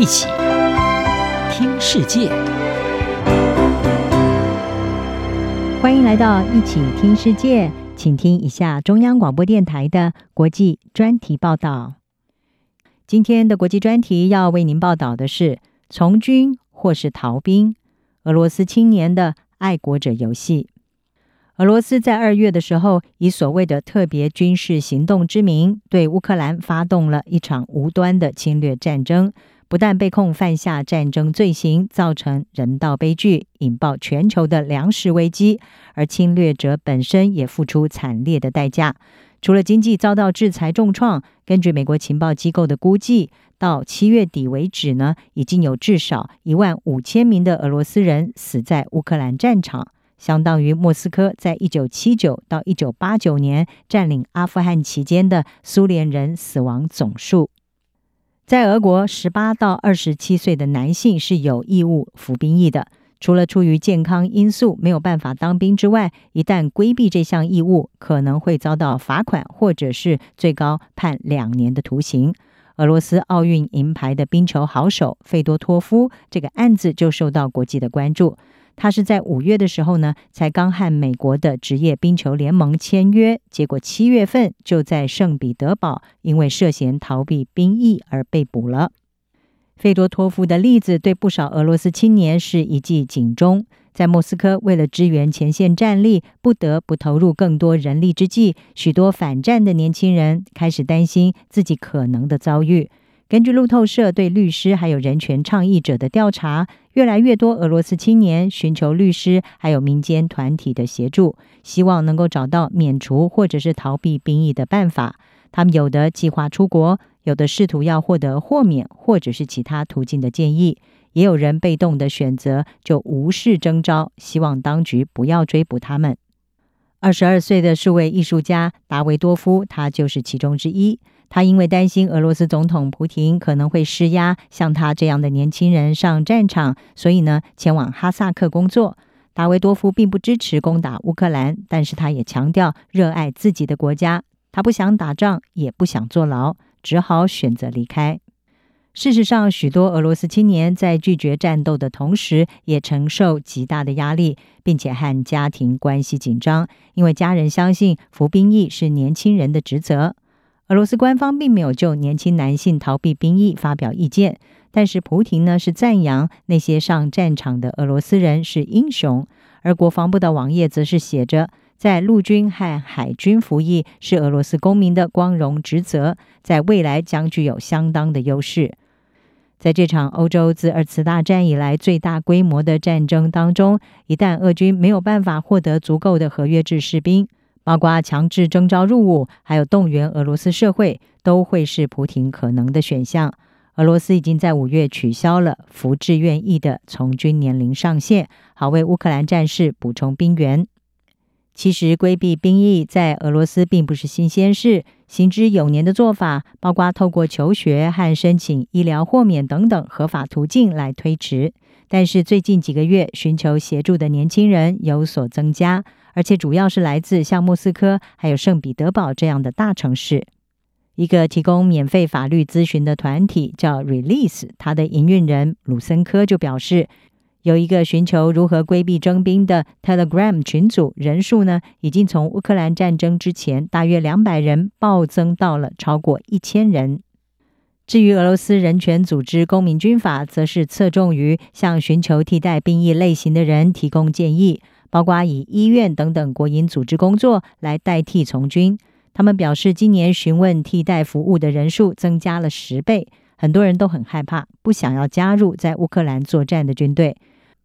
一起听世界，欢迎来到一起听世界，请听一下中央广播电台的国际专题报道。今天的国际专题要为您报道的是：从军或是逃兵？俄罗斯青年的爱国者游戏。俄罗斯在二月的时候，以所谓的特别军事行动之名，对乌克兰发动了一场无端的侵略战争。不但被控犯下战争罪行，造成人道悲剧，引爆全球的粮食危机，而侵略者本身也付出惨烈的代价。除了经济遭到制裁重创，根据美国情报机构的估计，到七月底为止呢，已经有至少一万五千名的俄罗斯人死在乌克兰战场。相当于莫斯科在一九七九到一九八九年占领阿富汗期间的苏联人死亡总数。在俄国，十八到二十七岁的男性是有义务服兵役的。除了出于健康因素没有办法当兵之外，一旦规避这项义务，可能会遭到罚款，或者是最高判两年的徒刑。俄罗斯奥运银牌的冰球好手费多托夫这个案子就受到国际的关注。他是在五月的时候呢，才刚和美国的职业冰球联盟签约，结果七月份就在圣彼得堡因为涉嫌逃避兵役而被捕了。费多托夫的例子对不少俄罗斯青年是一记警钟，在莫斯科为了支援前线战力，不得不投入更多人力之际，许多反战的年轻人开始担心自己可能的遭遇。根据路透社对律师还有人权倡议者的调查，越来越多俄罗斯青年寻求律师还有民间团体的协助，希望能够找到免除或者是逃避兵役的办法。他们有的计划出国，有的试图要获得豁免或者是其他途径的建议，也有人被动的选择就无视征召，希望当局不要追捕他们。二十二岁的数位艺术家达维多夫，他就是其中之一。他因为担心俄罗斯总统普廷可能会施压，像他这样的年轻人上战场，所以呢，前往哈萨克工作。达维多夫并不支持攻打乌克兰，但是他也强调热爱自己的国家。他不想打仗，也不想坐牢，只好选择离开。事实上，许多俄罗斯青年在拒绝战斗的同时，也承受极大的压力，并且和家庭关系紧张，因为家人相信服兵役是年轻人的职责。俄罗斯官方并没有就年轻男性逃避兵役发表意见，但是普廷呢是赞扬那些上战场的俄罗斯人是英雄，而国防部的网页则是写着，在陆军和海军服役是俄罗斯公民的光荣职责，在未来将具有相当的优势。在这场欧洲自二次大战以来最大规模的战争当中，一旦俄军没有办法获得足够的合约制士兵，包括强制征召入伍，还有动员俄罗斯社会，都会是普亭可能的选项。俄罗斯已经在五月取消了服志愿役的从军年龄上限，好为乌克兰战士补充兵员。其实规避兵役在俄罗斯并不是新鲜事，行之有年的做法，包括透过求学和申请医疗豁免等等合法途径来推迟。但是最近几个月，寻求协助的年轻人有所增加。而且主要是来自像莫斯科还有圣彼得堡这样的大城市。一个提供免费法律咨询的团体叫 Release，它的营运人鲁森科就表示，有一个寻求如何规避征兵的 Telegram 群组，人数呢已经从乌克兰战争之前大约两百人暴增到了超过一千人。至于俄罗斯人权组织公民军法，则是侧重于向寻求替代兵役类型的人提供建议。包括以医院等等国营组织工作来代替从军。他们表示，今年询问替代服务的人数增加了十倍，很多人都很害怕，不想要加入在乌克兰作战的军队。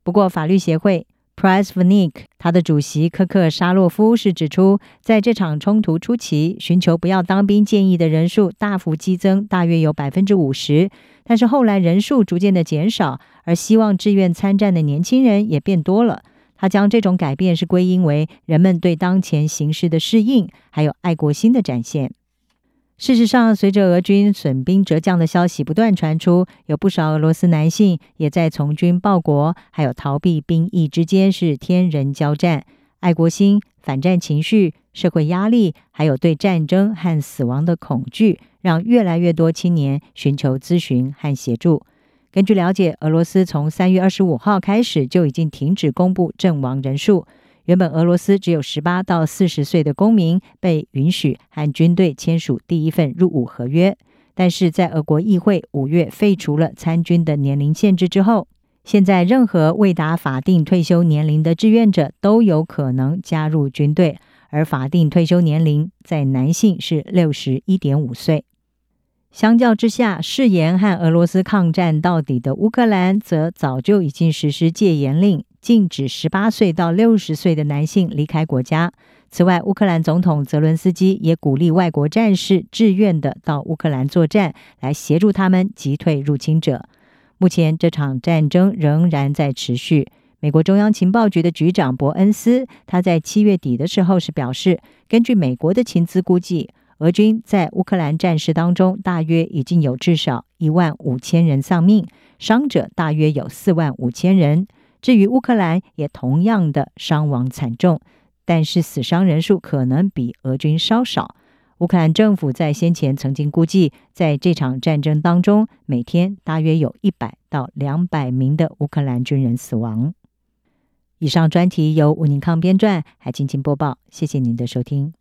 不过，法律协会 Pressvnik 他的主席科克沙洛夫是指出，在这场冲突初期，寻求不要当兵建议的人数大幅激增，大约有百分之五十。但是后来人数逐渐的减少，而希望志愿参战的年轻人也变多了。他将这种改变是归因为人们对当前形势的适应，还有爱国心的展现。事实上，随着俄军损兵折将的消息不断传出，有不少俄罗斯男性也在从军报国，还有逃避兵役之间是天人交战。爱国心、反战情绪、社会压力，还有对战争和死亡的恐惧，让越来越多青年寻求咨询和协助。根据了解，俄罗斯从三月二十五号开始就已经停止公布阵亡人数。原本俄罗斯只有十八到四十岁的公民被允许和军队签署第一份入伍合约，但是在俄国议会五月废除了参军的年龄限制之后，现在任何未达法定退休年龄的志愿者都有可能加入军队，而法定退休年龄在男性是六十一点五岁。相较之下，誓言和俄罗斯抗战到底的乌克兰，则早就已经实施戒严令，禁止十八岁到六十岁的男性离开国家。此外，乌克兰总统泽伦斯基也鼓励外国战士自愿地到乌克兰作战，来协助他们击退入侵者。目前，这场战争仍然在持续。美国中央情报局的局长伯恩斯，他在七月底的时候是表示，根据美国的情资估计。俄军在乌克兰战事当中，大约已经有至少一万五千人丧命，伤者大约有四万五千人。至于乌克兰，也同样的伤亡惨重，但是死伤人数可能比俄军稍少。乌克兰政府在先前曾经估计，在这场战争当中，每天大约有一百到两百名的乌克兰军人死亡。以上专题由吴宁康编撰，还静静播报。谢谢您的收听。